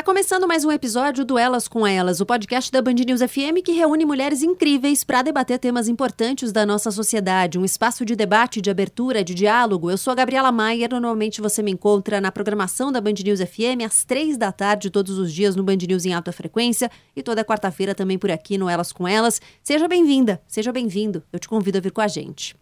Tá começando mais um episódio do Elas com Elas, o podcast da Band News FM que reúne mulheres incríveis para debater temas importantes da nossa sociedade, um espaço de debate, de abertura, de diálogo. Eu sou a Gabriela Maier, normalmente você me encontra na programação da Band News FM às três da tarde todos os dias no Band News em alta frequência e toda quarta-feira também por aqui no Elas com Elas. Seja bem-vinda, seja bem-vindo. Eu te convido a vir com a gente.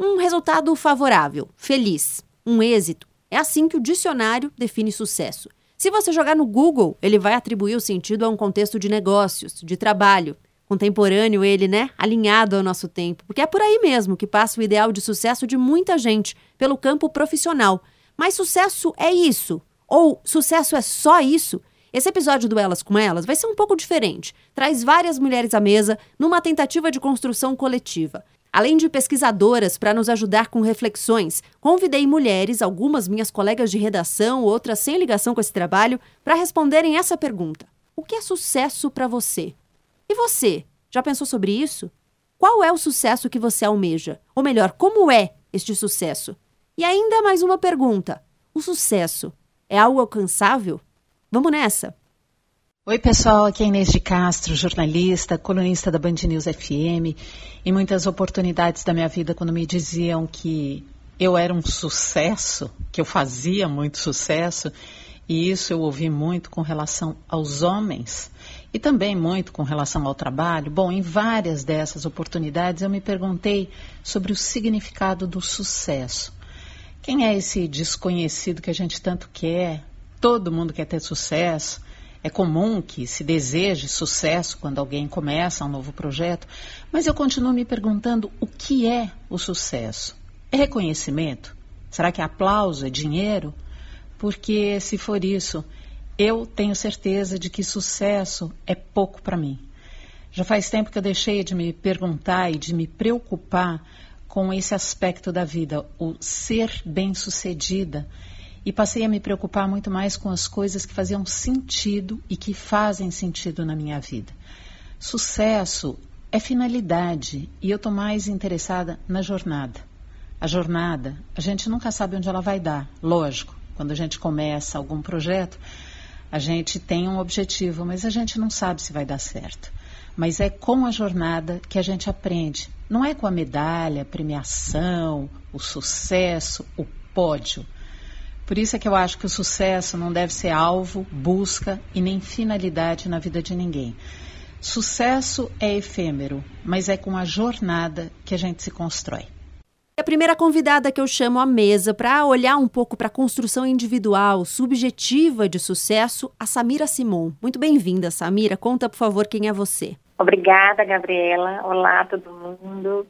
Um resultado favorável, feliz, um êxito. É assim que o dicionário define sucesso. Se você jogar no Google, ele vai atribuir o sentido a um contexto de negócios, de trabalho. Contemporâneo ele, né? Alinhado ao nosso tempo. Porque é por aí mesmo que passa o ideal de sucesso de muita gente, pelo campo profissional. Mas sucesso é isso? Ou sucesso é só isso? Esse episódio do Elas com Elas vai ser um pouco diferente. Traz várias mulheres à mesa numa tentativa de construção coletiva. Além de pesquisadoras para nos ajudar com reflexões, convidei mulheres, algumas minhas colegas de redação, outras sem ligação com esse trabalho, para responderem essa pergunta: O que é sucesso para você? E você, já pensou sobre isso? Qual é o sucesso que você almeja? Ou melhor, como é este sucesso? E ainda mais uma pergunta: o sucesso é algo alcançável? Vamos nessa! Oi, pessoal, aqui é Inês de Castro, jornalista, colunista da Band News FM. Em muitas oportunidades da minha vida, quando me diziam que eu era um sucesso, que eu fazia muito sucesso, e isso eu ouvi muito com relação aos homens e também muito com relação ao trabalho. Bom, em várias dessas oportunidades eu me perguntei sobre o significado do sucesso. Quem é esse desconhecido que a gente tanto quer? Todo mundo quer ter sucesso. É comum que se deseje sucesso quando alguém começa um novo projeto, mas eu continuo me perguntando o que é o sucesso? É reconhecimento? Será que é aplauso? É dinheiro? Porque se for isso, eu tenho certeza de que sucesso é pouco para mim. Já faz tempo que eu deixei de me perguntar e de me preocupar com esse aspecto da vida, o ser bem-sucedida e passei a me preocupar muito mais com as coisas que faziam sentido e que fazem sentido na minha vida. Sucesso é finalidade e eu estou mais interessada na jornada. A jornada, a gente nunca sabe onde ela vai dar, lógico. Quando a gente começa algum projeto, a gente tem um objetivo, mas a gente não sabe se vai dar certo. Mas é com a jornada que a gente aprende. Não é com a medalha, a premiação, o sucesso, o pódio. Por isso é que eu acho que o sucesso não deve ser alvo, busca e nem finalidade na vida de ninguém. Sucesso é efêmero, mas é com a jornada que a gente se constrói. A primeira convidada que eu chamo à mesa para olhar um pouco para a construção individual, subjetiva de sucesso, a Samira Simon. Muito bem-vinda, Samira. Conta, por favor, quem é você. Obrigada, Gabriela. Olá, todo mundo.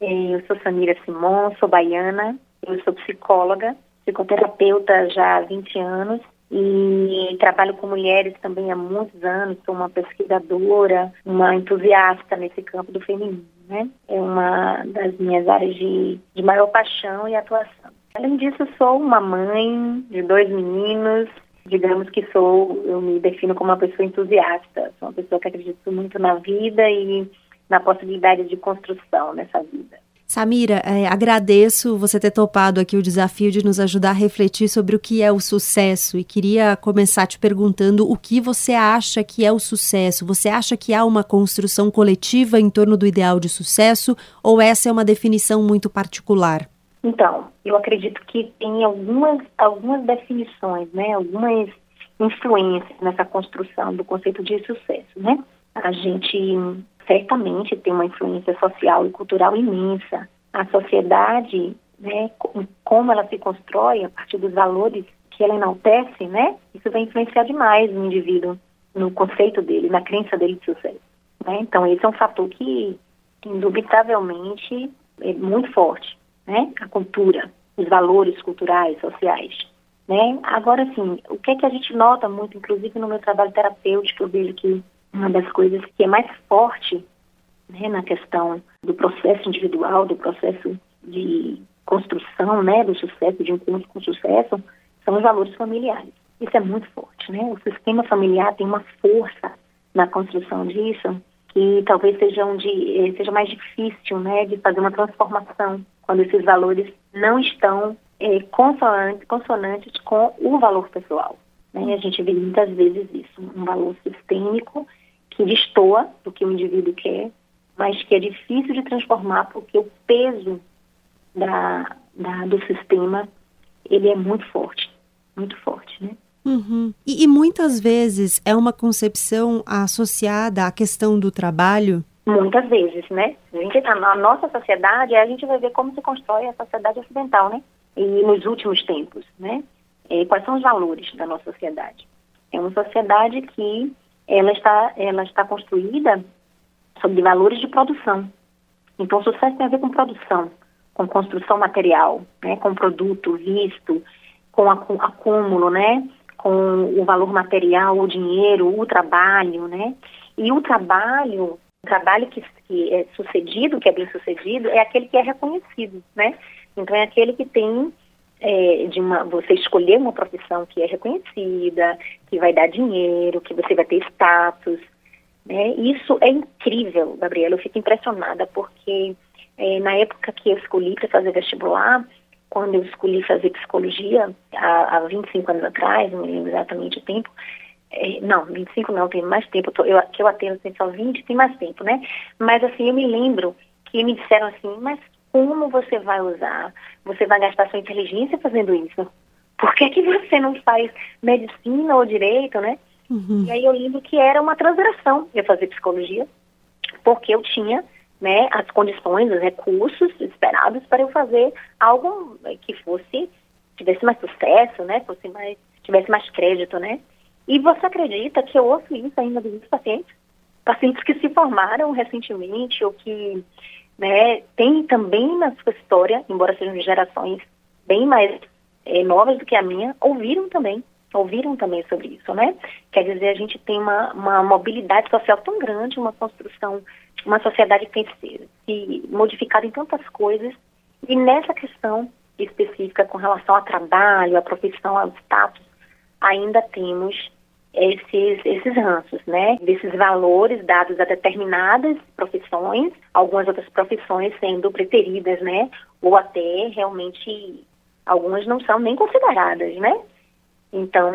Eu sou Samira Simon, sou baiana, eu sou psicóloga psicoterapeuta já há 20 anos e trabalho com mulheres também há muitos anos, sou uma pesquisadora, uma entusiasta nesse campo do feminino, né? É uma das minhas áreas de, de maior paixão e atuação. Além disso, sou uma mãe de dois meninos, digamos que sou, eu me defino como uma pessoa entusiasta, sou uma pessoa que acredita muito na vida e na possibilidade de construção nessa vida. Samira, é, agradeço você ter topado aqui o desafio de nos ajudar a refletir sobre o que é o sucesso e queria começar te perguntando o que você acha que é o sucesso. Você acha que há uma construção coletiva em torno do ideal de sucesso ou essa é uma definição muito particular? Então, eu acredito que tem algumas, algumas definições, né, algumas influências nessa construção do conceito de sucesso, né? A gente certamente tem uma influência social e cultural imensa. A sociedade, né, como ela se constrói a partir dos valores que ela enaltece, né, isso vai influenciar demais o indivíduo no conceito dele, na crença dele de sucesso. Né? Então, esse é um fator que, indubitavelmente, é muito forte, né? A cultura, os valores culturais, sociais. Né? Agora, sim, o que é que a gente nota muito, inclusive no meu trabalho terapêutico, eu vejo que uma das coisas que é mais forte né, na questão do processo individual, do processo de construção, né, do sucesso, de encontro com sucesso, são os valores familiares. Isso é muito forte, né? O sistema familiar tem uma força na construção disso que talvez seja onde eh, seja mais difícil, né, de fazer uma transformação quando esses valores não estão é, consonantes, consonantes com o valor pessoal. Né? A gente vê muitas vezes isso, um valor sistêmico que destoa do que o indivíduo quer, mas que é difícil de transformar porque o peso da, da, do sistema ele é muito forte, muito forte, né? Uhum. E, e, muitas vezes é uma concepção associada à questão do trabalho? Muitas vezes, né? A gente, tá na nossa sociedade, a gente vai ver como se constrói a sociedade ocidental, né? E nos últimos tempos, né? E quais são os valores da nossa sociedade? É uma sociedade que ela está, ela está construída sobre valores de produção. Então, sucesso tem a ver com produção, com construção material, né, com produto visto, com acúmulo, né, com o valor material, o dinheiro, o trabalho, né? E o trabalho, o trabalho que, que é sucedido, que é bem sucedido, é aquele que é reconhecido, né? Então é aquele que tem é, de uma, você escolher uma profissão que é reconhecida, que vai dar dinheiro, que você vai ter status, né? Isso é incrível, Gabriela. Eu fico impressionada porque é, na época que eu escolhi para fazer vestibular, quando eu escolhi fazer psicologia, há, há 25 anos atrás, não me lembro exatamente o tempo, é, não, 25 não, tem mais tempo, eu, eu, que eu atendo tem só 20, tem mais tempo, né? Mas assim, eu me lembro que me disseram assim, mas como você vai usar? Você vai gastar sua inteligência fazendo isso? Por que, que você não faz medicina ou direito, né? Uhum. E aí eu lembro que era uma transgressão eu fazer psicologia, porque eu tinha né, as condições, os recursos esperados para eu fazer algo que fosse, tivesse mais sucesso, né, fosse mais, tivesse mais crédito, né. E você acredita que eu ouço isso ainda dos pacientes? Pacientes que se formaram recentemente ou que, né, tem também na sua história, embora sejam gerações bem mais é, novas do que a minha, ouviram também ouviram também sobre isso, né? Quer dizer, a gente tem uma, uma mobilidade social tão grande, uma construção, uma sociedade que tem se, se modificado em tantas coisas, e nessa questão específica com relação ao trabalho, à profissão, ao status, ainda temos esses, esses ranços, né? Desses valores dados a determinadas profissões, algumas outras profissões sendo preteridas, né? Ou até realmente algumas não são nem consideradas, né? Então,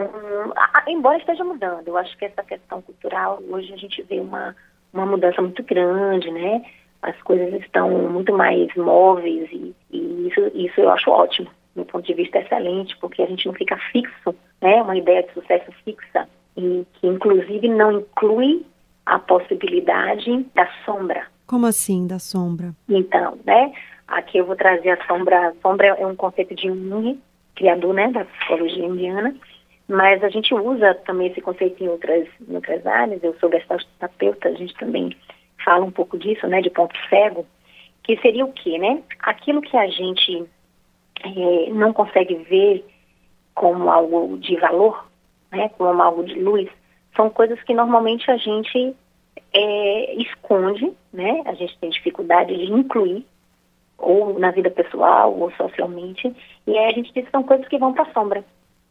embora esteja mudando, eu acho que essa questão cultural, hoje a gente vê uma, uma mudança muito grande, né? As coisas estão muito mais móveis e, e isso, isso eu acho ótimo, do ponto de vista excelente, porque a gente não fica fixo, né? Uma ideia de sucesso fixa e que inclusive não inclui a possibilidade da sombra. Como assim, da sombra? Então, né? Aqui eu vou trazer a sombra. A sombra é um conceito de Jung, criador né, da psicologia indiana, mas a gente usa também esse conceito em outras, em outras áreas. Eu sou gestalterapeuta, a gente também fala um pouco disso, né, de ponto cego, que seria o quê, né? Aquilo que a gente é, não consegue ver como algo de valor, né, como algo de luz, são coisas que normalmente a gente é, esconde, né? A gente tem dificuldade de incluir ou na vida pessoal, ou socialmente, e aí a gente diz que são coisas que vão para a sombra,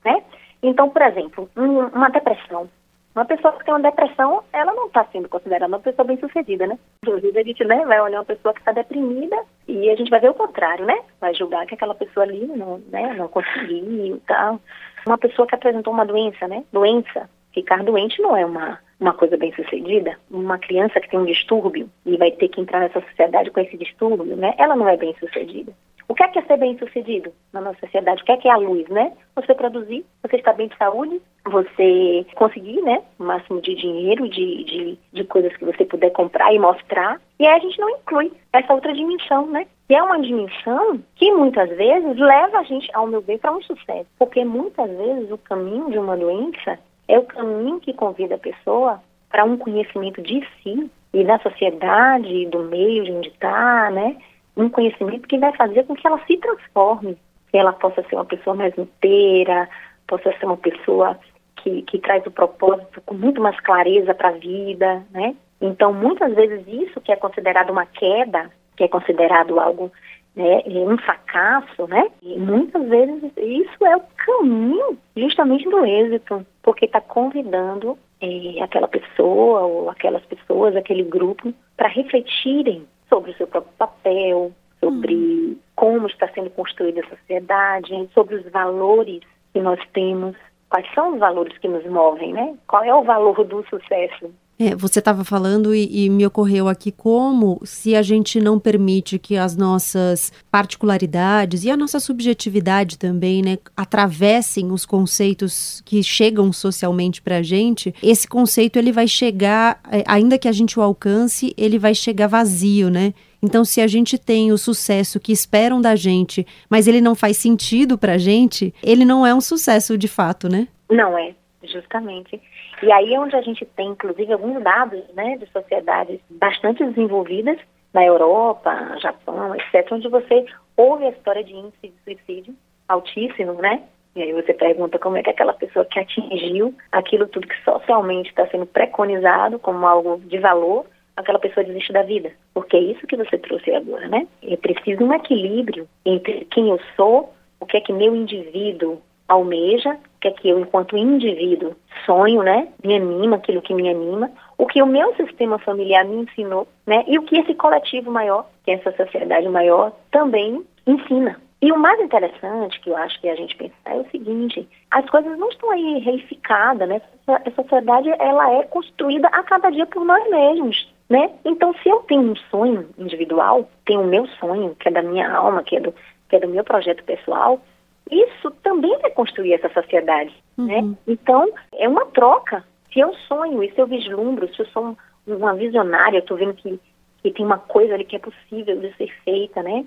né? Então, por exemplo, um, uma depressão. Uma pessoa que tem uma depressão, ela não está sendo considerada uma pessoa bem-sucedida, né? Inclusive, a gente né, vai olhar uma pessoa que está deprimida e a gente vai ver o contrário, né? Vai julgar que aquela pessoa ali não, né, não conseguiu e tal. Uma pessoa que apresentou uma doença, né? Doença. Ficar doente não é uma uma coisa bem sucedida, uma criança que tem um distúrbio e vai ter que entrar nessa sociedade com esse distúrbio, né? Ela não é bem sucedida. O que é, que é ser bem sucedido na nossa sociedade? O que é, que é a luz, né? Você produzir, você estar bem de saúde, você conseguir, né? O máximo de dinheiro, de, de, de coisas que você puder comprar e mostrar. E aí a gente não inclui essa outra dimensão, né? Que é uma dimensão que muitas vezes leva a gente, ao meu ver, para um sucesso. Porque muitas vezes o caminho de uma doença é o caminho que convida a pessoa para um conhecimento de si e da sociedade, do meio de onde está, né? Um conhecimento que vai fazer com que ela se transforme, que ela possa ser uma pessoa mais inteira, possa ser uma pessoa que, que traz o propósito com muito mais clareza para a vida, né? Então, muitas vezes isso que é considerado uma queda, que é considerado algo né, um fracasso, né? E muitas vezes isso é o caminho justamente do êxito, porque está convidando é, aquela pessoa ou aquelas pessoas, aquele grupo, para refletirem sobre o seu próprio papel, sobre uhum. como está sendo construída a sociedade, sobre os valores que nós temos, quais são os valores que nos movem, né? Qual é o valor do sucesso? É, você estava falando e, e, me ocorreu aqui como se a gente não permite que as nossas particularidades e a nossa subjetividade também, né, atravessem os conceitos que chegam socialmente para a gente, esse conceito ele vai chegar, é, ainda que a gente o alcance, ele vai chegar vazio, né? Então, se a gente tem o sucesso que esperam da gente, mas ele não faz sentido para a gente, ele não é um sucesso de fato, né? Não é, justamente. E aí é onde a gente tem, inclusive, alguns dados né, de sociedades bastante desenvolvidas, na Europa, Japão, etc., onde você ouve a história de índice de suicídio altíssimo, né? E aí você pergunta como é que aquela pessoa que atingiu aquilo tudo que socialmente está sendo preconizado como algo de valor, aquela pessoa desiste da vida. Porque é isso que você trouxe agora, né? É preciso um equilíbrio entre quem eu sou, o que é que meu indivíduo almeja, o que é que eu, enquanto indivíduo, sonho, né? Me anima, aquilo que me anima, o que o meu sistema familiar me ensinou, né? E o que esse coletivo maior, que é essa sociedade maior, também ensina. E o mais interessante que eu acho que a gente pensar é o seguinte: as coisas não estão aí reificadas, né? A sociedade ela é construída a cada dia por nós mesmos, né? Então, se eu tenho um sonho individual, tenho o meu sonho, que é da minha alma, que é do, que é do meu projeto pessoal, isso também vai construir essa sociedade, uhum. né? Então, é uma troca. Se eu sonho e se eu vislumbro, se eu sou uma visionária, eu estou vendo que, que tem uma coisa ali que é possível de ser feita, né?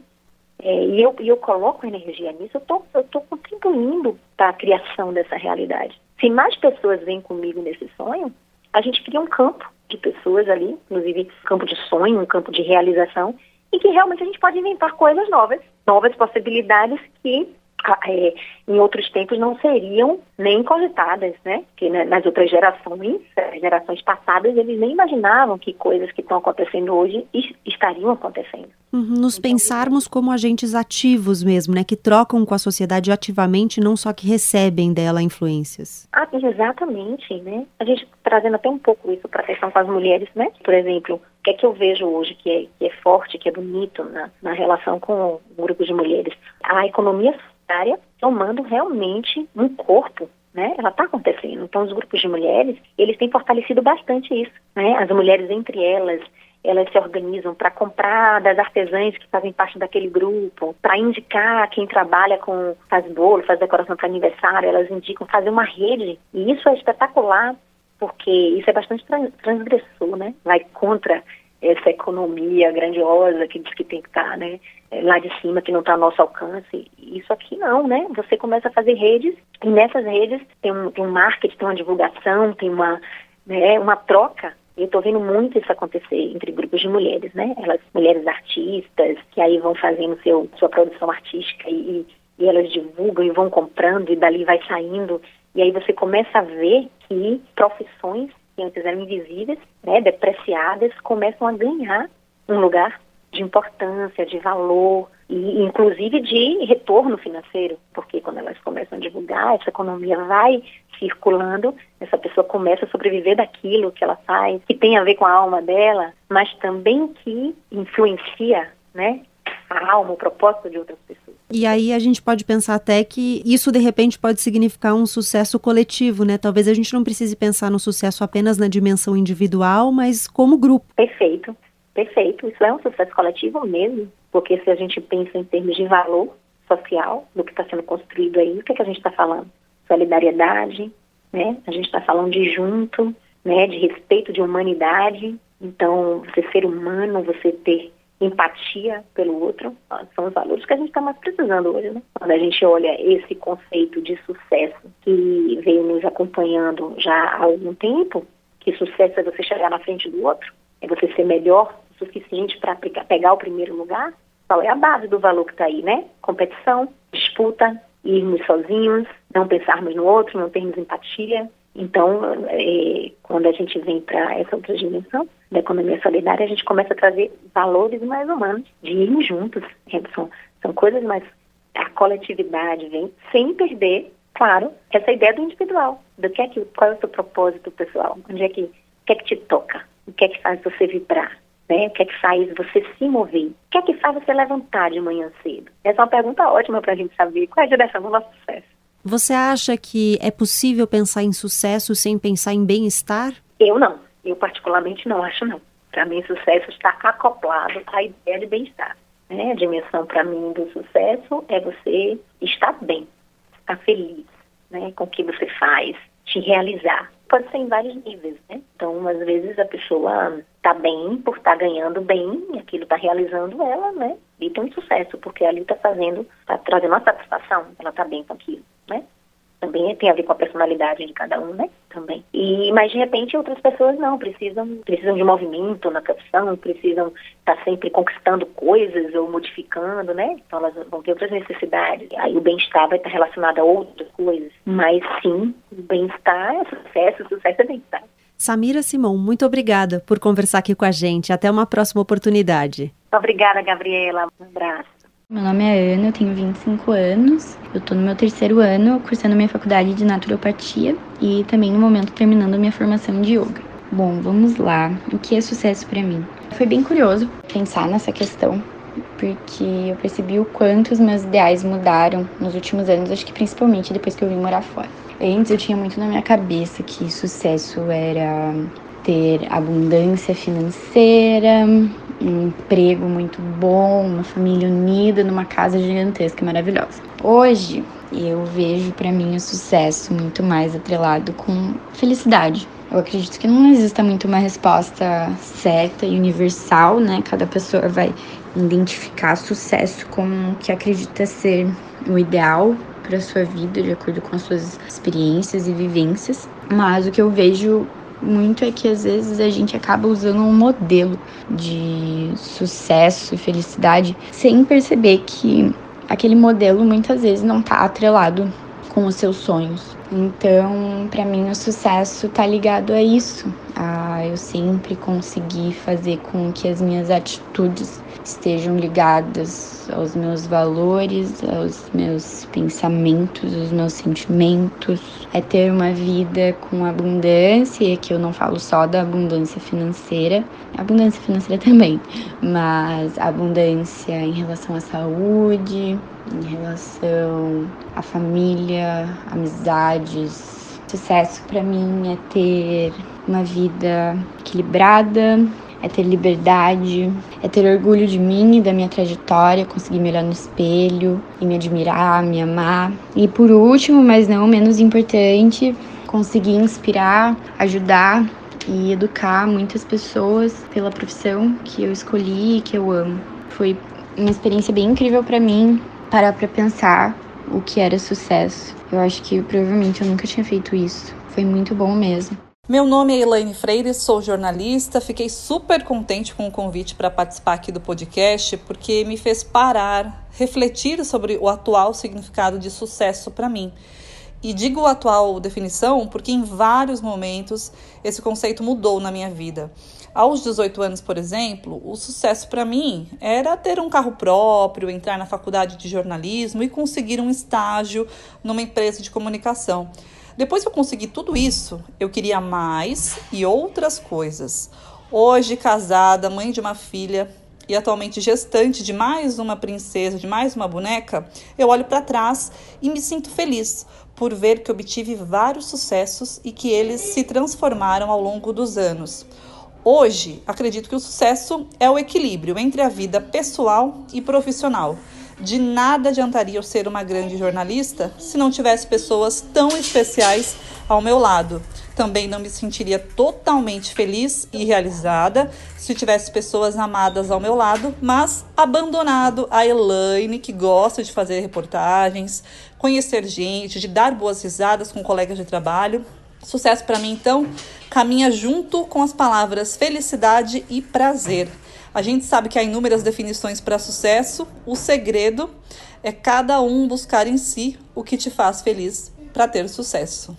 É, e, eu, e eu coloco energia nisso, eu tô, estou contribuindo para a criação dessa realidade. Se mais pessoas vêm comigo nesse sonho, a gente cria um campo de pessoas ali, inclusive campo de sonho, um campo de realização, e que realmente a gente pode inventar coisas novas, novas possibilidades que é, em outros tempos não seriam nem cogitadas, né? Que né, nas outras gerações, gerações passadas, eles nem imaginavam que coisas que estão acontecendo hoje estariam acontecendo. Uhum, nos então, pensarmos como agentes ativos mesmo, né? Que trocam com a sociedade ativamente, não só que recebem dela influências. Ah, exatamente, né? A gente trazendo até um pouco isso para a questão com as mulheres, né? Por exemplo, o que é que eu vejo hoje que é, que é forte, que é bonito na, na relação com o grupo de mulheres? A economia área tomando realmente um corpo né? Ela está acontecendo. Então, os grupos de mulheres, eles têm fortalecido bastante isso, né? As mulheres entre elas, elas se organizam para comprar das artesãs que fazem parte daquele grupo, para indicar quem trabalha com faz bolo, faz decoração para aniversário, elas indicam fazer uma rede. E isso é espetacular, porque isso é bastante transgressor, né? Vai contra essa economia grandiosa que diz que tem que estar, tá, né? lá de cima que não está ao nosso alcance. Isso aqui não, né? Você começa a fazer redes e nessas redes tem um, tem um marketing, tem uma divulgação, tem uma, né, uma troca. Eu estou vendo muito isso acontecer entre grupos de mulheres, né? Elas, mulheres artistas, que aí vão fazendo seu, sua produção artística e, e elas divulgam e vão comprando e dali vai saindo. E aí você começa a ver que profissões que antes eram invisíveis, né, depreciadas, começam a ganhar um lugar de importância, de valor e inclusive de retorno financeiro, porque quando elas começam a divulgar, essa economia vai circulando, essa pessoa começa a sobreviver daquilo que ela faz, que tem a ver com a alma dela, mas também que influencia, né, a alma, o propósito de outras pessoas. E aí a gente pode pensar até que isso de repente pode significar um sucesso coletivo, né? Talvez a gente não precise pensar no sucesso apenas na dimensão individual, mas como grupo. Perfeito. Perfeito, isso é um sucesso coletivo mesmo, porque se a gente pensa em termos de valor social do que está sendo construído aí, o que, é que a gente está falando? Solidariedade, né? A gente está falando de junto, né? De respeito de humanidade. Então, você ser humano, você ter empatia pelo outro, são os valores que a gente está mais precisando hoje, né? Quando a gente olha esse conceito de sucesso que veio nos acompanhando já há algum tempo, que sucesso é você chegar na frente do outro, é você ser melhor o suficiente para pegar o primeiro lugar, qual é a base do valor que está aí, né? Competição, disputa, irmos sozinhos, não pensarmos no outro, não termos empatia. Então, é, quando a gente vem para essa outra dimensão da economia solidária, a gente começa a trazer valores mais humanos, de irmos juntos. São, são coisas mais. A coletividade vem sem perder, claro, essa ideia do individual. Do que é que, qual é o seu propósito pessoal? Onde é que, o que é que te toca? O que é que faz você vibrar? Né? O que é que faz você se mover? O que é que faz você levantar de manhã cedo? Essa é uma pergunta ótima para a gente saber qual é a direção do nosso sucesso. Você acha que é possível pensar em sucesso sem pensar em bem-estar? Eu não. Eu particularmente não acho não. Para mim, sucesso está acoplado à ideia de bem-estar. Né? A dimensão para mim do sucesso é você estar bem, estar feliz né, com o que você faz, te realizar. Pode ser em vários níveis, né? Então, às vezes a pessoa está bem por estar tá ganhando bem, aquilo está realizando ela, né? E tem um sucesso, porque ali está fazendo, está trazendo uma satisfação, ela está bem com aquilo, né? também tem a ver com a personalidade de cada um, né? Também. E, mas de repente outras pessoas não, precisam, precisam de movimento na profissão, precisam estar tá sempre conquistando coisas ou modificando, né? Então elas vão ter outras necessidades. Aí o bem-estar vai estar relacionado a outras coisas. Mas sim, o bem-estar é sucesso, sucesso é bem-estar. Samira Simão, muito obrigada por conversar aqui com a gente. Até uma próxima oportunidade. Obrigada, Gabriela. Um abraço. Meu nome é Ana, eu tenho 25 anos. Eu tô no meu terceiro ano cursando minha faculdade de naturopatia e também no momento terminando minha formação de yoga. Bom, vamos lá. O que é sucesso para mim? Foi bem curioso pensar nessa questão, porque eu percebi o quanto os meus ideais mudaram nos últimos anos, acho que principalmente depois que eu vim morar fora. Antes eu tinha muito na minha cabeça que sucesso era ter abundância financeira, um emprego muito bom, uma família unida numa casa gigantesca maravilhosa. Hoje eu vejo para mim o sucesso muito mais atrelado com felicidade. Eu acredito que não exista muito uma resposta certa e universal, né? Cada pessoa vai identificar sucesso como o que acredita ser o ideal para sua vida, de acordo com as suas experiências e vivências. Mas o que eu vejo muito é que às vezes a gente acaba usando um modelo de sucesso e felicidade sem perceber que aquele modelo muitas vezes não está atrelado com os seus sonhos. Então, para mim, o sucesso tá ligado a isso, a eu sempre conseguir fazer com que as minhas atitudes estejam ligadas aos meus valores, aos meus pensamentos, aos meus sentimentos, é ter uma vida com abundância, e aqui eu não falo só da abundância financeira, abundância financeira também, mas abundância em relação à saúde, em relação à família, amizades. Sucesso para mim é ter uma vida equilibrada, é ter liberdade, é ter orgulho de mim e da minha trajetória, conseguir me olhar no espelho e me admirar, me amar. E por último, mas não menos importante, conseguir inspirar, ajudar e educar muitas pessoas pela profissão que eu escolhi e que eu amo. Foi uma experiência bem incrível para mim parar para pensar o que era sucesso. Eu acho que provavelmente eu nunca tinha feito isso. Foi muito bom mesmo. Meu nome é Elaine Freire, sou jornalista. Fiquei super contente com o convite para participar aqui do podcast, porque me fez parar, refletir sobre o atual significado de sucesso para mim. E digo atual definição porque em vários momentos esse conceito mudou na minha vida. Aos 18 anos, por exemplo, o sucesso para mim era ter um carro próprio, entrar na faculdade de jornalismo e conseguir um estágio numa empresa de comunicação. Depois que eu consegui tudo isso, eu queria mais e outras coisas. Hoje, casada, mãe de uma filha e atualmente gestante de mais uma princesa, de mais uma boneca, eu olho para trás e me sinto feliz por ver que obtive vários sucessos e que eles se transformaram ao longo dos anos. Hoje, acredito que o sucesso é o equilíbrio entre a vida pessoal e profissional. De nada adiantaria eu ser uma grande jornalista se não tivesse pessoas tão especiais ao meu lado. Também não me sentiria totalmente feliz e realizada se tivesse pessoas amadas ao meu lado, mas abandonado a Elaine, que gosta de fazer reportagens, conhecer gente, de dar boas risadas com colegas de trabalho. Sucesso para mim, então, caminha junto com as palavras felicidade e prazer. A gente sabe que há inúmeras definições para sucesso. O segredo é cada um buscar em si o que te faz feliz para ter sucesso.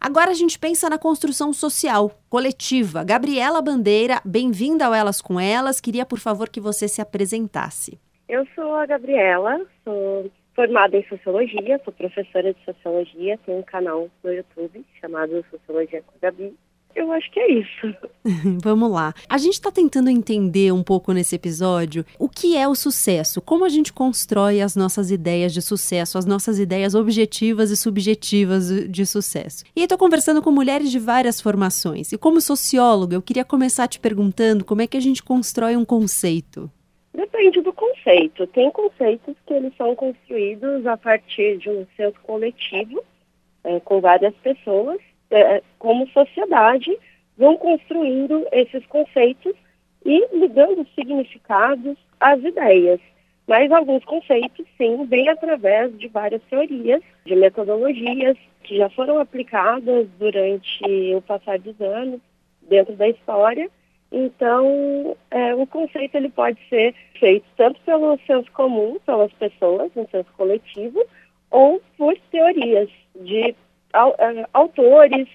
Agora a gente pensa na construção social, coletiva. Gabriela Bandeira, bem-vinda ao Elas com Elas. Queria, por favor, que você se apresentasse. Eu sou a Gabriela, sou formada em Sociologia, sou professora de Sociologia, tenho um canal no YouTube chamado Sociologia com Gabi. Eu acho que é isso. Vamos lá. A gente está tentando entender um pouco nesse episódio o que é o sucesso, como a gente constrói as nossas ideias de sucesso, as nossas ideias objetivas e subjetivas de sucesso. E estou conversando com mulheres de várias formações. E como socióloga, eu queria começar te perguntando como é que a gente constrói um conceito. Depende do conceito. Tem conceitos que eles são construídos a partir de um senso coletivo, é, com várias pessoas, é, como sociedade, vão construindo esses conceitos e ligando significados às ideias. Mas alguns conceitos, sim, vêm através de várias teorias, de metodologias que já foram aplicadas durante o passar dos anos dentro da história. Então, é, o conceito ele pode ser feito tanto pelo senso comum, pelas pessoas, um senso coletivo, ou por teorias de é, autores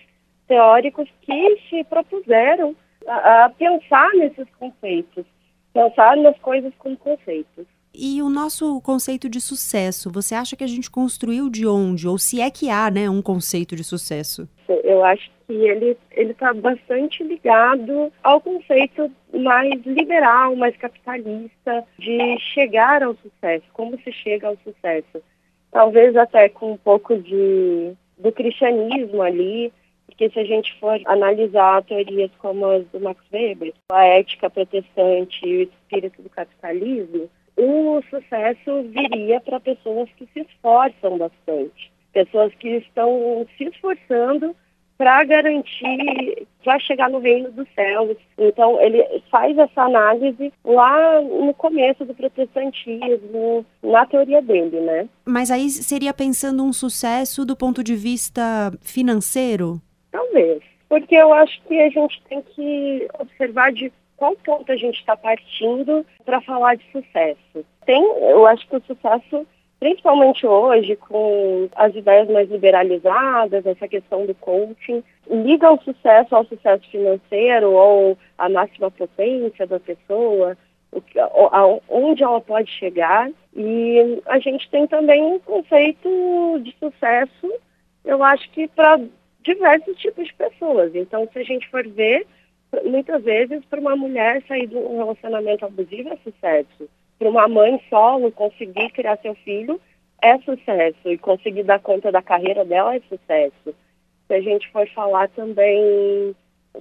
teóricos que se propuseram a, a pensar nesses conceitos, pensar nas coisas com conceitos. E o nosso conceito de sucesso, você acha que a gente construiu de onde? Ou se é que há né, um conceito de sucesso? Eu acho que ele está bastante ligado ao conceito mais liberal, mais capitalista, de chegar ao sucesso, como se chega ao sucesso. Talvez até com um pouco de do cristianismo ali, porque se a gente for analisar teorias como as do Max Weber, a ética protestante e o espírito do capitalismo, o sucesso viria para pessoas que se esforçam bastante, pessoas que estão se esforçando para garantir, para chegar no reino dos céus. Então, ele faz essa análise lá no começo do protestantismo, na teoria dele, né? Mas aí seria pensando um sucesso do ponto de vista financeiro? Talvez. Porque eu acho que a gente tem que observar de qual ponto a gente está partindo para falar de sucesso. Tem, eu acho que o sucesso principalmente hoje, com as ideias mais liberalizadas, essa questão do coaching, liga o sucesso ao sucesso financeiro ou à máxima potência da pessoa, onde ela pode chegar. E a gente tem também um conceito de sucesso, eu acho que para diversos tipos de pessoas. Então, se a gente for ver, muitas vezes, para uma mulher sair de um relacionamento abusivo é sucesso para uma mãe solo conseguir criar seu filho é sucesso e conseguir dar conta da carreira dela é sucesso. Se a gente for falar também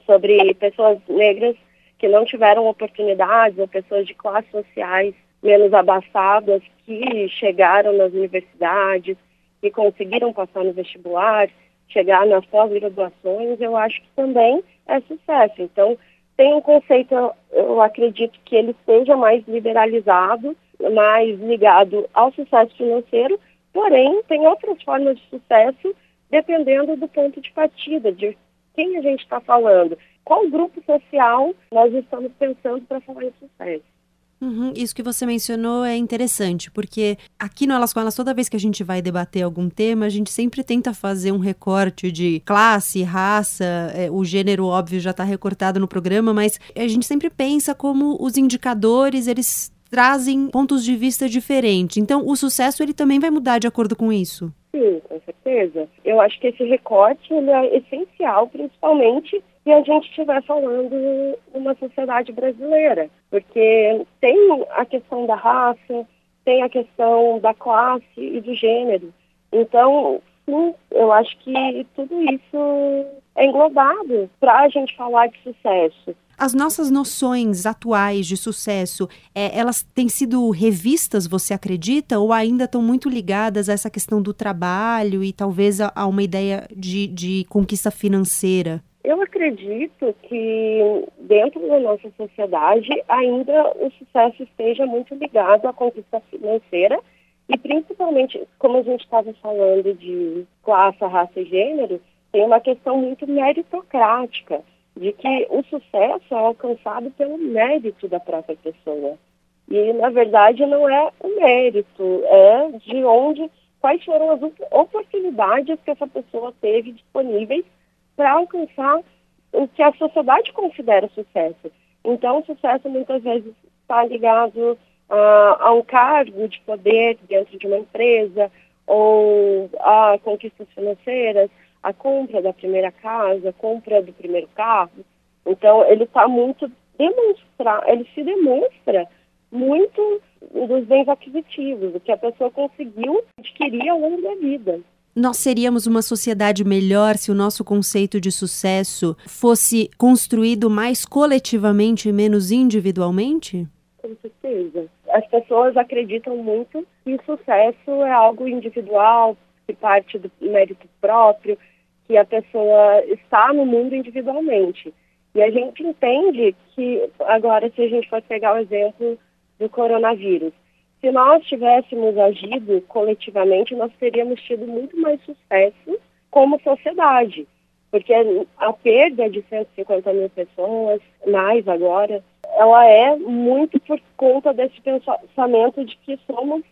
sobre pessoas negras que não tiveram oportunidades ou pessoas de classes sociais menos abastadas que chegaram nas universidades e conseguiram passar no vestibular, chegar nas pós-graduações, eu acho que também é sucesso. Então, tem um conceito, eu acredito que ele seja mais liberalizado, mais ligado ao sucesso financeiro, porém tem outras formas de sucesso dependendo do ponto de partida, de quem a gente está falando, qual grupo social nós estamos pensando para falar em sucesso. Uhum, isso que você mencionou é interessante, porque aqui no Elas com Elas, toda vez que a gente vai debater algum tema, a gente sempre tenta fazer um recorte de classe, raça, é, o gênero, óbvio, já está recortado no programa, mas a gente sempre pensa como os indicadores, eles trazem pontos de vista diferentes. Então, o sucesso, ele também vai mudar de acordo com isso? Sim, com certeza. Eu acho que esse recorte ele é essencial, principalmente se a gente estiver falando numa sociedade brasileira, porque tem a questão da raça, tem a questão da classe e do gênero. Então, sim, eu acho que tudo isso é englobado para a gente falar de sucesso. As nossas noções atuais de sucesso, é, elas têm sido revistas, você acredita? Ou ainda estão muito ligadas a essa questão do trabalho e talvez a, a uma ideia de, de conquista financeira? Eu acredito que dentro da nossa sociedade ainda o sucesso esteja muito ligado à conquista financeira e principalmente, como a gente estava falando de classe, raça e gênero, tem uma questão muito meritocrática, de que o sucesso é alcançado pelo mérito da própria pessoa. E, na verdade, não é o mérito, é de onde, quais foram as oportunidades que essa pessoa teve disponíveis para alcançar o que a sociedade considera sucesso. Então, o sucesso muitas vezes está ligado a, a um cargo de poder dentro de uma empresa, ou a conquistas financeiras, a compra da primeira casa, a compra do primeiro carro. Então, ele está muito demonstrar, ele se demonstra muito dos bens aquisitivos, o que a pessoa conseguiu adquirir ao longo da vida. Nós seríamos uma sociedade melhor se o nosso conceito de sucesso fosse construído mais coletivamente e menos individualmente? Com certeza. As pessoas acreditam muito que sucesso é algo individual, que parte do mérito próprio, que a pessoa está no mundo individualmente. E a gente entende que, agora, se a gente for pegar o exemplo do coronavírus, se nós tivéssemos agido coletivamente, nós teríamos tido muito mais sucesso como sociedade. Porque a perda de 150 mil pessoas, mais agora, ela é muito por conta desse pensamento de que somos,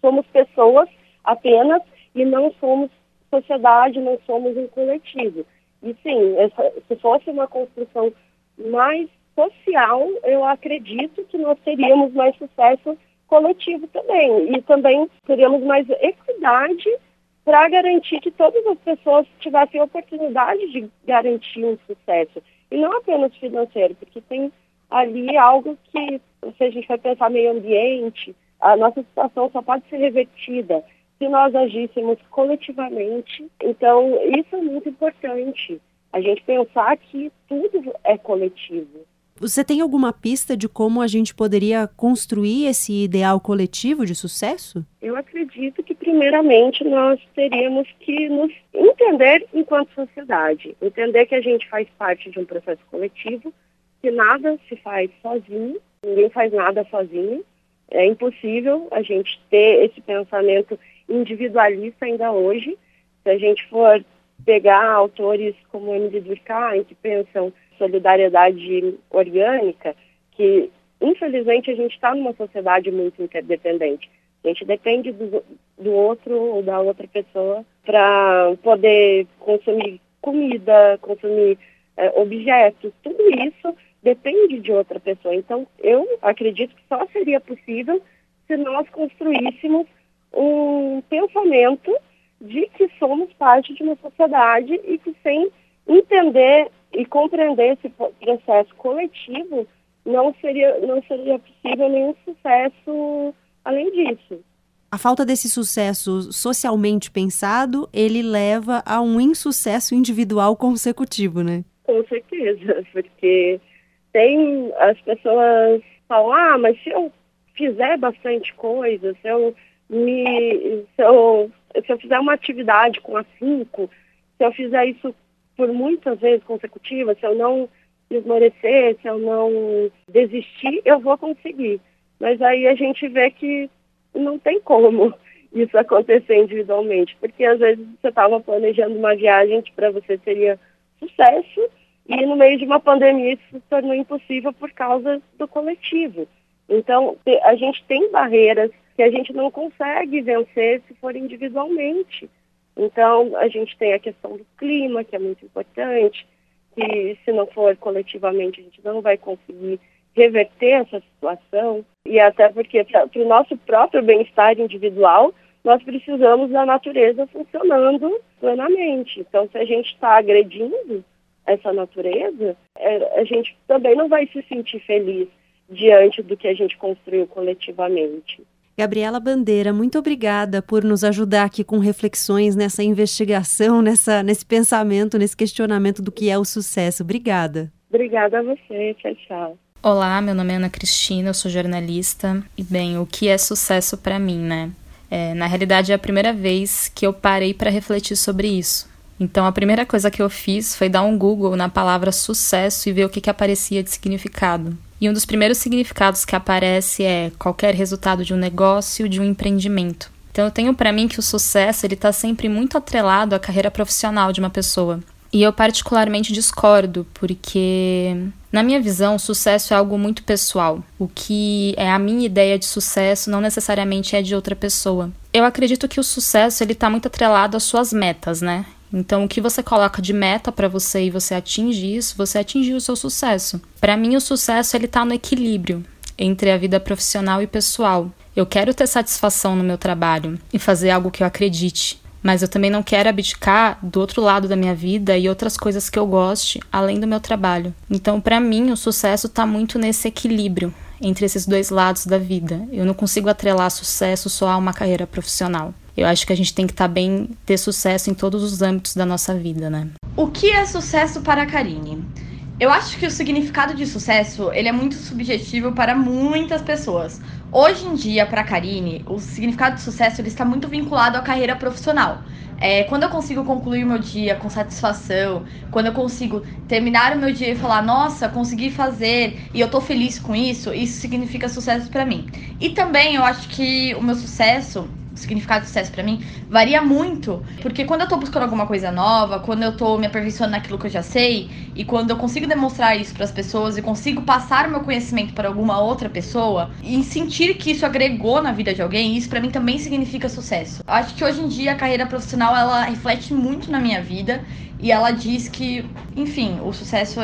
somos pessoas apenas e não somos sociedade, não somos um coletivo. E sim, essa, se fosse uma construção mais social, eu acredito que nós teríamos mais sucesso coletivo também. E também teríamos mais equidade para garantir que todas as pessoas tivessem a oportunidade de garantir um sucesso. E não apenas financeiro, porque tem ali algo que, se a gente vai pensar meio ambiente, a nossa situação só pode ser revertida se nós agíssemos coletivamente. Então, isso é muito importante. A gente pensar que tudo é coletivo. Você tem alguma pista de como a gente poderia construir esse ideal coletivo de sucesso? Eu acredito que, primeiramente, nós teríamos que nos entender enquanto sociedade. Entender que a gente faz parte de um processo coletivo, que nada se faz sozinho, ninguém faz nada sozinho. É impossível a gente ter esse pensamento individualista ainda hoje. Se a gente for pegar autores como Emily Durkheim, que pensam solidariedade orgânica, que infelizmente a gente está numa sociedade muito interdependente. A gente depende do, do outro ou da outra pessoa para poder consumir comida, consumir é, objetos, tudo isso depende de outra pessoa. Então, eu acredito que só seria possível se nós construíssemos um pensamento de que somos parte de uma sociedade e que sem entender e compreender esse processo coletivo, não seria, não seria possível nenhum sucesso além disso. A falta desse sucesso socialmente pensado, ele leva a um insucesso individual consecutivo, né? Com certeza, porque tem as pessoas falam, ah, mas se eu fizer bastante coisa, se eu me se eu, se eu fizer uma atividade com afinco, se eu fizer isso por muitas vezes consecutivas, se eu não esmorecer, se eu não desistir, eu vou conseguir. Mas aí a gente vê que não tem como isso acontecer individualmente, porque às vezes você estava planejando uma viagem que para você seria sucesso e no meio de uma pandemia isso se tornou impossível por causa do coletivo. Então, a gente tem barreiras que a gente não consegue vencer se for individualmente. Então, a gente tem a questão do clima, que é muito importante, que se não for coletivamente, a gente não vai conseguir reverter essa situação. E até porque, para o nosso próprio bem-estar individual, nós precisamos da natureza funcionando plenamente. Então, se a gente está agredindo essa natureza, é, a gente também não vai se sentir feliz diante do que a gente construiu coletivamente. Gabriela Bandeira, muito obrigada por nos ajudar aqui com reflexões nessa investigação, nessa, nesse pensamento, nesse questionamento do que é o sucesso. Obrigada. Obrigada a você. Tchau, tchau. Olá, meu nome é Ana Cristina, eu sou jornalista. E bem, o que é sucesso para mim, né? É, na realidade, é a primeira vez que eu parei para refletir sobre isso. Então, a primeira coisa que eu fiz foi dar um Google na palavra sucesso e ver o que, que aparecia de significado. E um dos primeiros significados que aparece é qualquer resultado de um negócio, de um empreendimento. Então eu tenho para mim que o sucesso ele está sempre muito atrelado à carreira profissional de uma pessoa. E eu particularmente discordo, porque na minha visão, o sucesso é algo muito pessoal. O que é a minha ideia de sucesso não necessariamente é de outra pessoa. Eu acredito que o sucesso ele está muito atrelado às suas metas, né? Então, o que você coloca de meta para você e você atinge isso, você atingiu o seu sucesso. Para mim, o sucesso ele tá no equilíbrio. entre a vida profissional e pessoal. Eu quero ter satisfação no meu trabalho e fazer algo que eu acredite, mas eu também não quero abdicar do outro lado da minha vida e outras coisas que eu goste além do meu trabalho. Então, para mim, o sucesso está muito nesse equilíbrio entre esses dois lados da vida. Eu não consigo atrelar sucesso só a uma carreira profissional. Eu acho que a gente tem que estar tá bem, ter sucesso em todos os âmbitos da nossa vida, né? O que é sucesso para a Karine? Eu acho que o significado de sucesso ele é muito subjetivo para muitas pessoas. Hoje em dia, para a Karine, o significado de sucesso ele está muito vinculado à carreira profissional. É, quando eu consigo concluir o meu dia com satisfação, quando eu consigo terminar o meu dia e falar, nossa, consegui fazer e eu tô feliz com isso, isso significa sucesso para mim. E também eu acho que o meu sucesso significado de sucesso para mim varia muito, porque quando eu tô buscando alguma coisa nova, quando eu tô me aperfeiçoando naquilo que eu já sei, e quando eu consigo demonstrar isso para as pessoas e consigo passar o meu conhecimento para alguma outra pessoa e sentir que isso agregou na vida de alguém, isso para mim também significa sucesso. Acho que hoje em dia a carreira profissional ela reflete muito na minha vida e ela diz que, enfim, o sucesso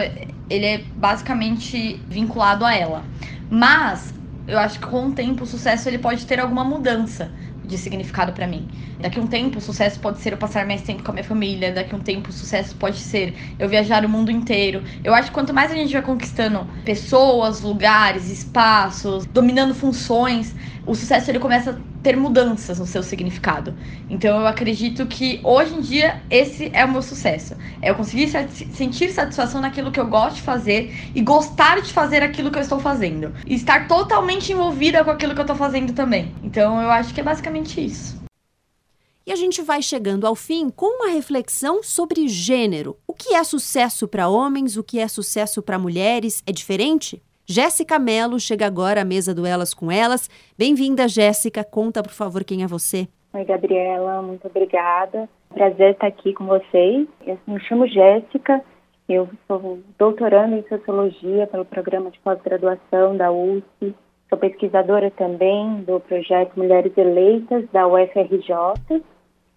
ele é basicamente vinculado a ela. Mas eu acho que com o tempo o sucesso ele pode ter alguma mudança de significado para mim. Daqui um tempo, o sucesso pode ser eu passar mais tempo com a minha família. Daqui um tempo, o sucesso pode ser eu viajar o mundo inteiro. Eu acho que quanto mais a gente vai conquistando pessoas, lugares, espaços, dominando funções, o sucesso ele começa a ter mudanças no seu significado. Então eu acredito que hoje em dia esse é o meu sucesso. É eu conseguir sentir satisfação naquilo que eu gosto de fazer e gostar de fazer aquilo que eu estou fazendo. E estar totalmente envolvida com aquilo que eu estou fazendo também. Então eu acho que é basicamente isso. E a gente vai chegando ao fim com uma reflexão sobre gênero. O que é sucesso para homens? O que é sucesso para mulheres? É diferente? Jéssica Mello chega agora à mesa do Elas com Elas. Bem-vinda, Jéssica. Conta, por favor, quem é você. Oi, Gabriela. Muito obrigada. Prazer estar aqui com vocês. Eu me chamo Jéssica. Eu sou doutoranda em Sociologia pelo programa de pós-graduação da USP. Sou pesquisadora também do projeto Mulheres Eleitas da UFRJ.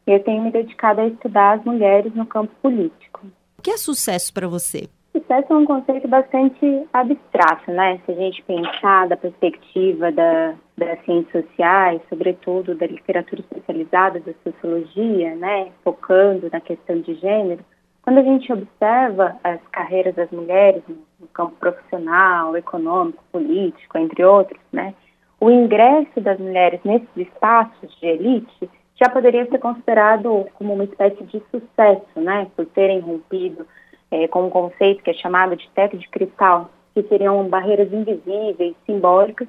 E eu tenho me dedicado a estudar as mulheres no campo político. O que é sucesso para você? Sucesso é um conceito bastante abstrato, né? Se a gente pensar da perspectiva da, das ciências sociais, sobretudo da literatura especializada da sociologia, né? Focando na questão de gênero, quando a gente observa as carreiras das mulheres no campo profissional, econômico, político, entre outros, né? O ingresso das mulheres nesses espaços de elite já poderia ser considerado como uma espécie de sucesso, né? Por terem rompido é, com um conceito que é chamado de teto de cristal, que seriam barreiras invisíveis, simbólicas,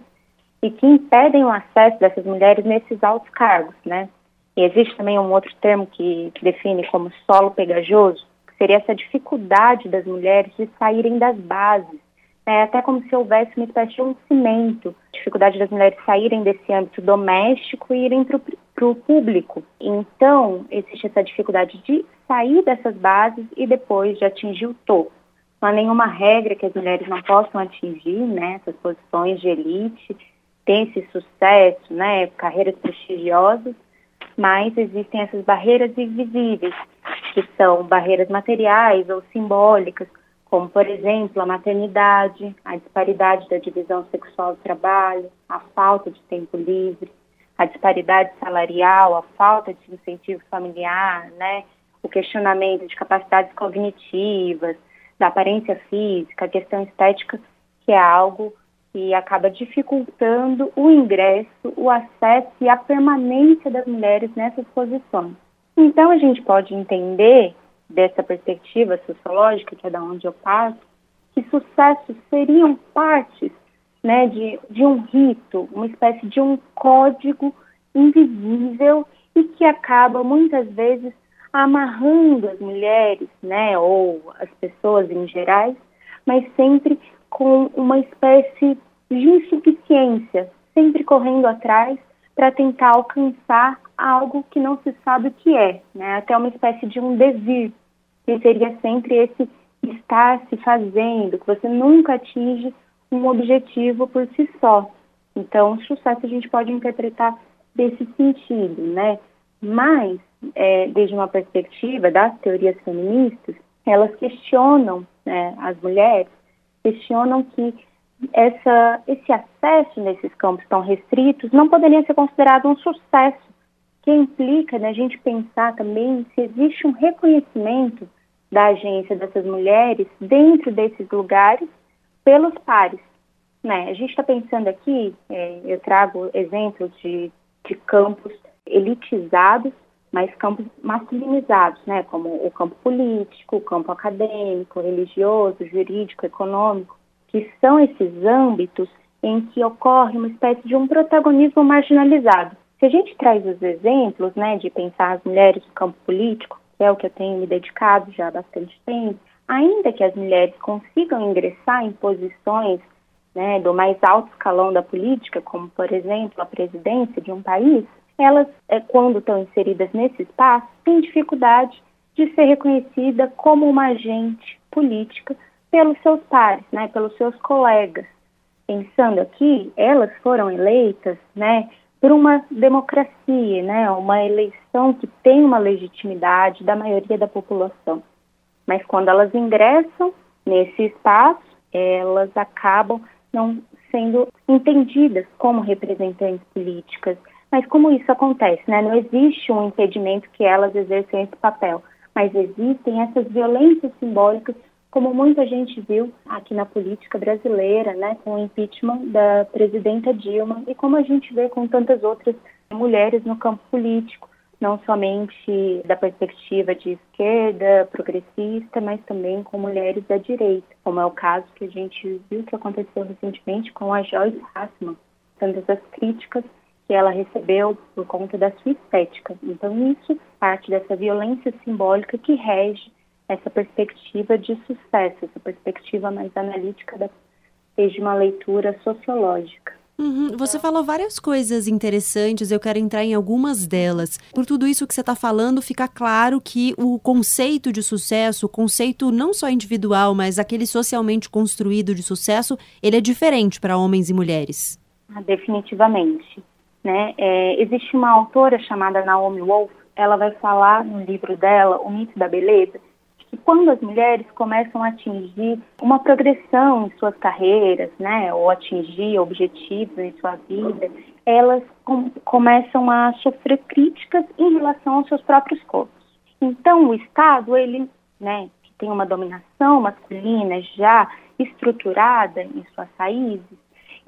e que impedem o acesso dessas mulheres nesses altos cargos, né? E existe também um outro termo que, que define como solo pegajoso, que seria essa dificuldade das mulheres de saírem das bases, né? até como se houvesse uma espécie de um cimento, dificuldade das mulheres saírem desse âmbito doméstico e irem para o público. Então, existe essa dificuldade de sair dessas bases e depois de atingir o topo. Não há nenhuma regra que as mulheres não possam atingir, né, essas posições de elite, ter esse sucesso, né, carreiras prestigiosas, mas existem essas barreiras invisíveis, que são barreiras materiais ou simbólicas, como, por exemplo, a maternidade, a disparidade da divisão sexual do trabalho, a falta de tempo livre, a disparidade salarial, a falta de incentivo familiar, né, o questionamento de capacidades cognitivas, da aparência física, a questão estética, que é algo que acaba dificultando o ingresso, o acesso e a permanência das mulheres nessas posições. Então, a gente pode entender, dessa perspectiva sociológica, que é da onde eu parto, que sucessos seriam partes né, de, de um rito, uma espécie de um código invisível e que acaba muitas vezes amarrando as mulheres, né, ou as pessoas em geral, mas sempre com uma espécie de insuficiência, sempre correndo atrás para tentar alcançar algo que não se sabe o que é, né, até uma espécie de um devir, que seria sempre esse estar se fazendo, que você nunca atinge um objetivo por si só. Então, o sucesso a gente pode interpretar desse sentido, né? Mas é, desde uma perspectiva das teorias feministas, elas questionam, né, as mulheres, questionam que essa, esse acesso nesses campos tão restritos não poderia ser considerado um sucesso, que implica né, a gente pensar também se existe um reconhecimento da agência dessas mulheres dentro desses lugares pelos pares. Né? A gente está pensando aqui, é, eu trago exemplos de, de campos elitizados, mas campos masculinizados, né? como o campo político, o campo acadêmico, religioso, jurídico, econômico, que são esses âmbitos em que ocorre uma espécie de um protagonismo marginalizado. Se a gente traz os exemplos né, de pensar as mulheres no campo político, que é o que eu tenho me dedicado já há bastante tempo, ainda que as mulheres consigam ingressar em posições né, do mais alto escalão da política, como, por exemplo, a presidência de um país, elas, é, quando estão inseridas nesse espaço, têm dificuldade de ser reconhecida como uma agente política pelos seus pares, né, pelos seus colegas. Pensando aqui, elas foram eleitas, né, por uma democracia, né, uma eleição que tem uma legitimidade da maioria da população. Mas quando elas ingressam nesse espaço, elas acabam não sendo entendidas como representantes políticas. Mas como isso acontece, né? Não existe um impedimento que elas exerçam esse papel, mas existem essas violências simbólicas, como muita gente viu aqui na política brasileira, né, com o impeachment da presidenta Dilma e como a gente vê com tantas outras mulheres no campo político não somente da perspectiva de esquerda, progressista, mas também com mulheres da direita, como é o caso que a gente viu que aconteceu recentemente com a Joyce Hassman, tantas as críticas que ela recebeu por conta da sua estética. Então, isso parte dessa violência simbólica que rege essa perspectiva de sucesso, essa perspectiva mais analítica da, desde uma leitura sociológica. Uhum. Você falou várias coisas interessantes, eu quero entrar em algumas delas. Por tudo isso que você está falando, fica claro que o conceito de sucesso, o conceito não só individual, mas aquele socialmente construído de sucesso, ele é diferente para homens e mulheres. Ah, definitivamente. Né? É, existe uma autora chamada Naomi Wolf, ela vai falar no livro dela, O Mito da Beleza, que quando as mulheres começam a atingir uma progressão em suas carreiras, né, ou atingir objetivos em sua vida, elas com, começam a sofrer críticas em relação aos seus próprios corpos. Então, o Estado, ele, né, que tem uma dominação masculina já estruturada em suas raízes,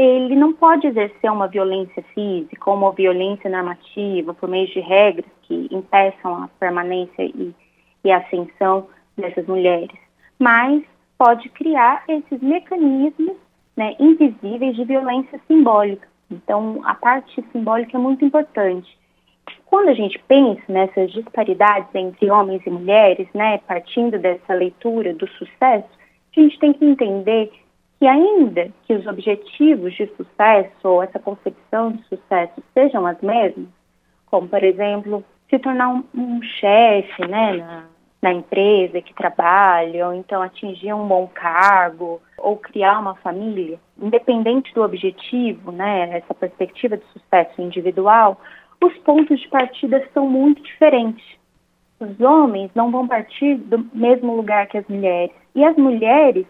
ele não pode exercer uma violência física ou uma violência normativa por meio de regras que impeçam a permanência e, e ascensão dessas mulheres, mas pode criar esses mecanismos né, invisíveis de violência simbólica. Então, a parte simbólica é muito importante. Quando a gente pensa nessas disparidades entre homens e mulheres, né, partindo dessa leitura do sucesso, a gente tem que entender que ainda que os objetivos de sucesso ou essa concepção de sucesso sejam as mesmas, como por exemplo se tornar um, um chefe, né, na, na empresa que trabalha, ou então atingir um bom cargo, ou criar uma família, independente do objetivo, né, essa perspectiva de sucesso individual, os pontos de partida são muito diferentes. Os homens não vão partir do mesmo lugar que as mulheres. E as mulheres,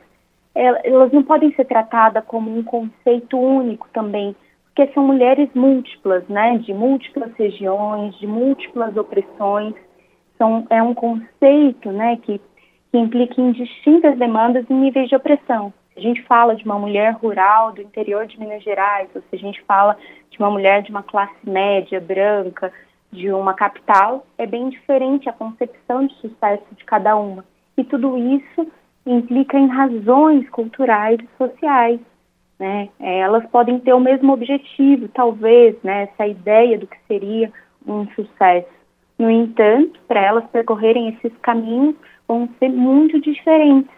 elas não podem ser tratadas como um conceito único também, porque são mulheres múltiplas, né, de múltiplas regiões, de múltiplas opressões. Então, é um conceito né, que, que implica em distintas demandas e níveis de opressão. Se a gente fala de uma mulher rural do interior de Minas Gerais, ou se a gente fala de uma mulher de uma classe média, branca, de uma capital, é bem diferente a concepção de sucesso de cada uma. E tudo isso implica em razões culturais e sociais. Né? Elas podem ter o mesmo objetivo, talvez, né? essa ideia do que seria um sucesso no entanto, para elas percorrerem esses caminhos vão ser muito diferentes.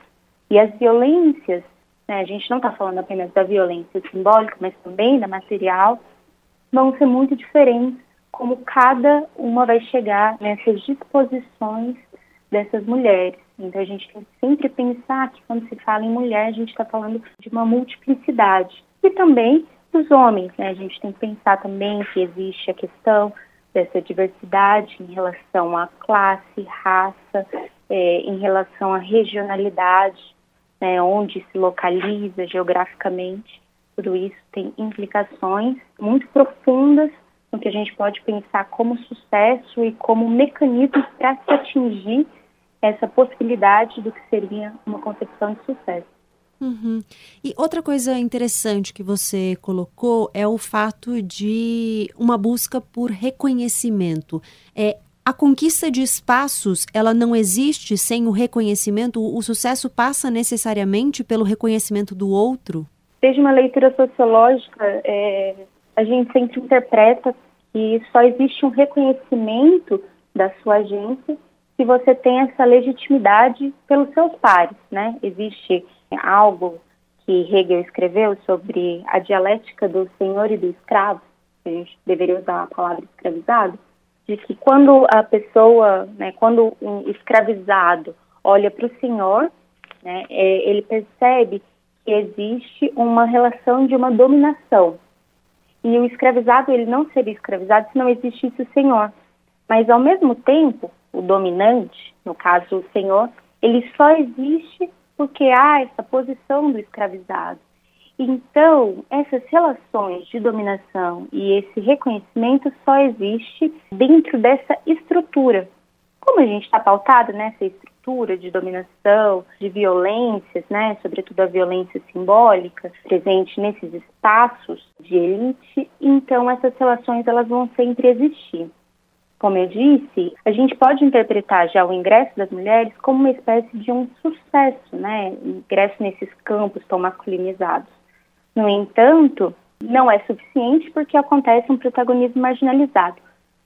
E as violências, né, a gente não está falando apenas da violência simbólica, mas também da material, vão ser muito diferentes, como cada uma vai chegar nessas disposições dessas mulheres. Então a gente tem que sempre pensar que quando se fala em mulher, a gente está falando de uma multiplicidade. E também dos homens, né? A gente tem que pensar também que existe a questão dessa diversidade em relação à classe, raça, é, em relação à regionalidade. né, onde se localiza geograficamente. Tudo isso tem implicações muito profundas no que a gente pode pensar como sucesso e como mecanismos para se atingir essa possibilidade do que seria uma concepção de sucesso. Uhum. E outra coisa interessante que você colocou é o fato de uma busca por reconhecimento. É, a conquista de espaços, ela não existe sem o reconhecimento? O sucesso passa necessariamente pelo reconhecimento do outro? Desde uma leitura sociológica, é, a gente sempre interpreta que só existe um reconhecimento da sua agência se você tem essa legitimidade pelos seus pares, né? Existe algo que Hegel escreveu sobre a dialética do senhor e do escravo, a gente deveria usar a palavra escravizado, de que quando a pessoa, né, quando um escravizado olha para o senhor, né, é, ele percebe que existe uma relação de uma dominação. E o escravizado, ele não seria escravizado se não existisse o senhor. Mas, ao mesmo tempo, o dominante, no caso o senhor, ele só existe porque há essa posição do escravizado. Então, essas relações de dominação e esse reconhecimento só existe dentro dessa estrutura. Como a gente está pautado nessa estrutura de dominação, de violências, né, sobretudo a violência simbólica presente nesses espaços de elite, então essas relações elas vão sempre existir. Como eu disse, a gente pode interpretar já o ingresso das mulheres como uma espécie de um sucesso, né? Ingresso nesses campos tão masculinizados. No entanto, não é suficiente porque acontece um protagonismo marginalizado.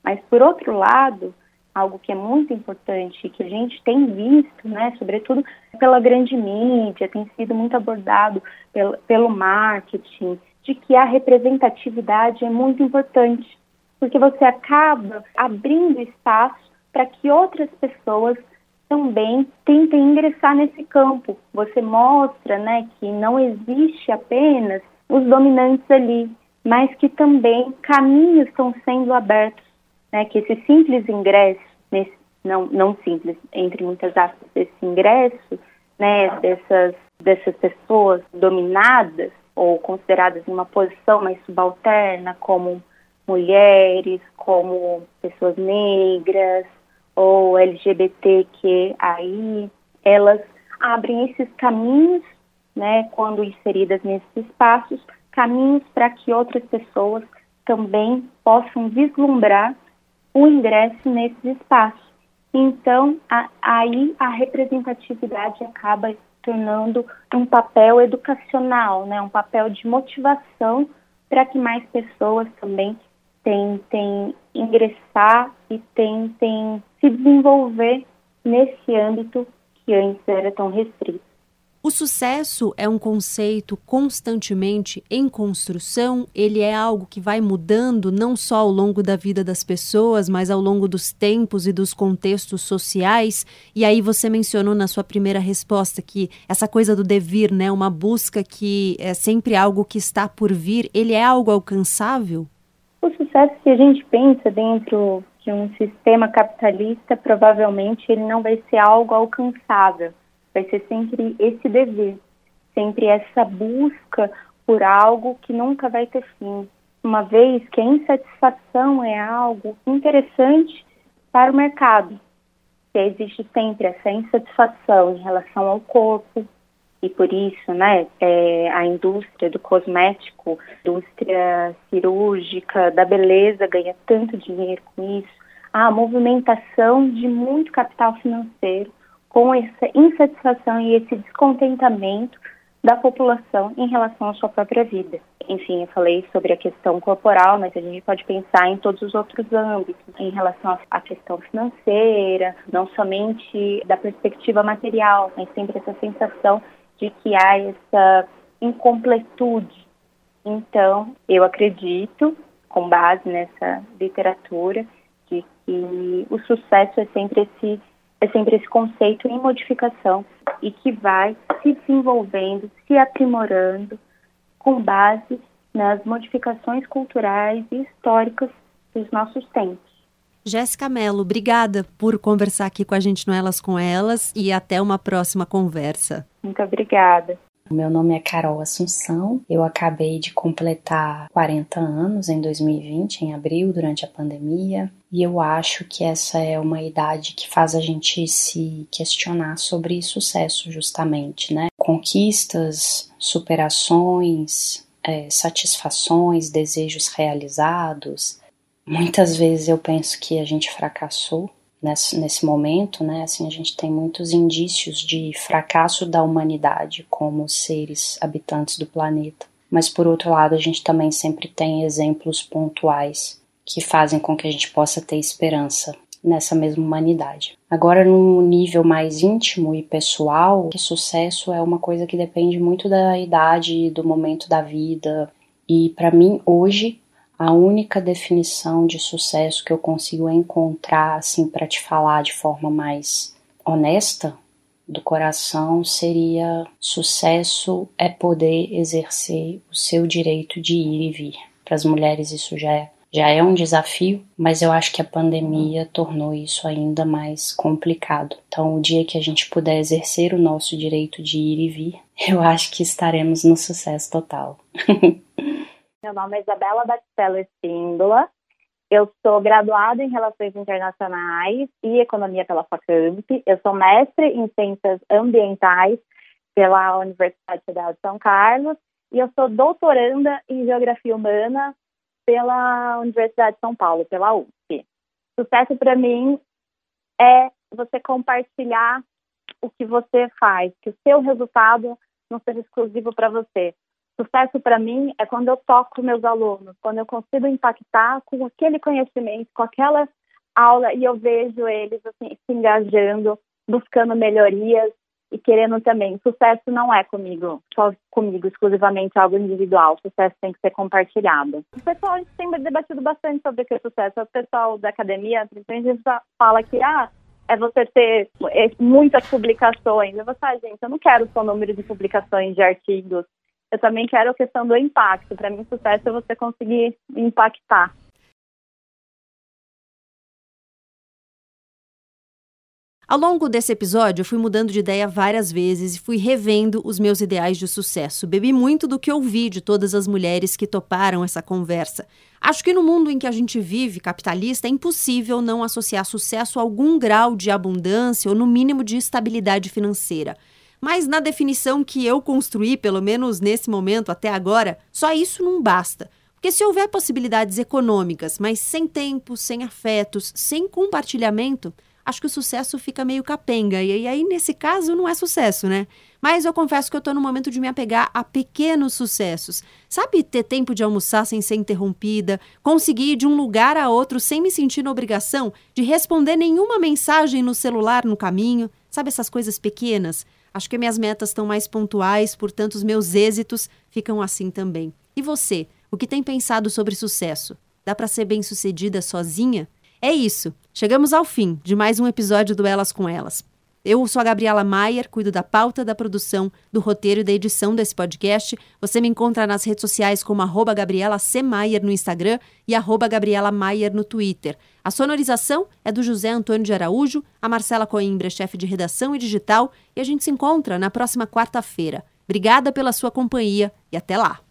Mas, por outro lado, algo que é muito importante que a gente tem visto, né, sobretudo pela grande mídia, tem sido muito abordado pelo, pelo marketing, de que a representatividade é muito importante porque você acaba abrindo espaço para que outras pessoas também tentem ingressar nesse campo. Você mostra, né, que não existe apenas os dominantes ali, mas que também caminhos estão sendo abertos, né, que esse simples ingresso, nesse, não, não simples, entre muitas aspas, esse ingresso, né, dessas, dessas pessoas dominadas ou consideradas em uma posição mais subalterna, como mulheres, como pessoas negras ou LGBTQI, elas abrem esses caminhos, né, quando inseridas nesses espaços, caminhos para que outras pessoas também possam vislumbrar o ingresso nesses espaços. Então, a, aí a representatividade acaba tornando um papel educacional, né, um papel de motivação para que mais pessoas também tentem ingressar e tentem se desenvolver nesse âmbito que antes era tão restrito. O sucesso é um conceito constantemente em construção, ele é algo que vai mudando não só ao longo da vida das pessoas, mas ao longo dos tempos e dos contextos sociais. E aí você mencionou na sua primeira resposta que essa coisa do devir, né, uma busca que é sempre algo que está por vir, ele é algo alcançável? O sucesso que a gente pensa dentro de um sistema capitalista, provavelmente ele não vai ser algo alcançável, vai ser sempre esse dever, sempre essa busca por algo que nunca vai ter fim, uma vez que a insatisfação é algo interessante para o mercado. Que existe sempre essa insatisfação em relação ao corpo, e por isso, né, é, a indústria do cosmético, indústria cirúrgica, da beleza ganha tanto dinheiro com isso. A movimentação de muito capital financeiro com essa insatisfação e esse descontentamento da população em relação à sua própria vida. Enfim, eu falei sobre a questão corporal, mas a gente pode pensar em todos os outros âmbitos, em relação à questão financeira, não somente da perspectiva material, mas sempre essa sensação de que há essa incompletude. Então, eu acredito, com base nessa literatura, de que o sucesso é sempre esse é sempre esse conceito em modificação e que vai se desenvolvendo, se aprimorando com base nas modificações culturais e históricas dos nossos tempos. Jéssica Mello, obrigada por conversar aqui com a gente no Elas com Elas e até uma próxima conversa. Muito obrigada. Meu nome é Carol Assunção. Eu acabei de completar 40 anos em 2020, em abril, durante a pandemia, e eu acho que essa é uma idade que faz a gente se questionar sobre sucesso, justamente, né? Conquistas, superações, é, satisfações, desejos realizados. Muitas vezes eu penso que a gente fracassou nesse, nesse momento, né? Assim, a gente tem muitos indícios de fracasso da humanidade como seres habitantes do planeta. Mas por outro lado, a gente também sempre tem exemplos pontuais que fazem com que a gente possa ter esperança nessa mesma humanidade. Agora, num nível mais íntimo e pessoal, que sucesso é uma coisa que depende muito da idade, do momento da vida. E para mim, hoje, a única definição de sucesso que eu consigo encontrar, assim, para te falar de forma mais honesta, do coração, seria: sucesso é poder exercer o seu direito de ir e vir. Para as mulheres, isso já é, já é um desafio, mas eu acho que a pandemia tornou isso ainda mais complicado. Então, o dia que a gente puder exercer o nosso direito de ir e vir, eu acho que estaremos no sucesso total. Meu nome é Isabela Batistella Espíndola. Eu sou graduada em Relações Internacionais e Economia pela FACAMP. Eu sou mestre em Ciências Ambientais pela Universidade Federal de São Carlos e eu sou doutoranda em Geografia Humana pela Universidade de São Paulo, pela USP. Sucesso para mim é você compartilhar o que você faz, que o seu resultado não seja exclusivo para você, Sucesso para mim é quando eu toco meus alunos, quando eu consigo impactar com aquele conhecimento, com aquela aula e eu vejo eles assim se engajando, buscando melhorias e querendo também. Sucesso não é comigo, só comigo, exclusivamente algo individual. Sucesso tem que ser compartilhado. O pessoal a gente tem debatido bastante sobre o que é sucesso. O pessoal da academia, principalmente, fala que ah, é você ter é, muitas publicações. Eu vou falar, gente, eu não quero só número de publicações de artigos eu também quero a questão do impacto. Para mim, sucesso é você conseguir impactar. Ao longo desse episódio, eu fui mudando de ideia várias vezes e fui revendo os meus ideais de sucesso. Bebi muito do que ouvi de todas as mulheres que toparam essa conversa. Acho que no mundo em que a gente vive, capitalista, é impossível não associar sucesso a algum grau de abundância ou, no mínimo, de estabilidade financeira. Mas na definição que eu construí, pelo menos nesse momento até agora, só isso não basta. Porque se houver possibilidades econômicas, mas sem tempo, sem afetos, sem compartilhamento, acho que o sucesso fica meio capenga. E aí, nesse caso, não é sucesso, né? Mas eu confesso que eu tô no momento de me apegar a pequenos sucessos. Sabe, ter tempo de almoçar sem ser interrompida, conseguir ir de um lugar a outro sem me sentir na obrigação de responder nenhuma mensagem no celular no caminho. Sabe essas coisas pequenas? Acho que minhas metas estão mais pontuais, portanto, os meus êxitos ficam assim também. E você? O que tem pensado sobre sucesso? Dá para ser bem-sucedida sozinha? É isso. Chegamos ao fim de mais um episódio do Elas com Elas. Eu sou a Gabriela Maier, cuido da pauta, da produção, do roteiro e da edição desse podcast. Você me encontra nas redes sociais como arroba Gabriela C. Maier no Instagram e arroba Gabriela Maier no Twitter. A sonorização é do José Antônio de Araújo, a Marcela Coimbra, chefe de redação e digital, e a gente se encontra na próxima quarta-feira. Obrigada pela sua companhia e até lá!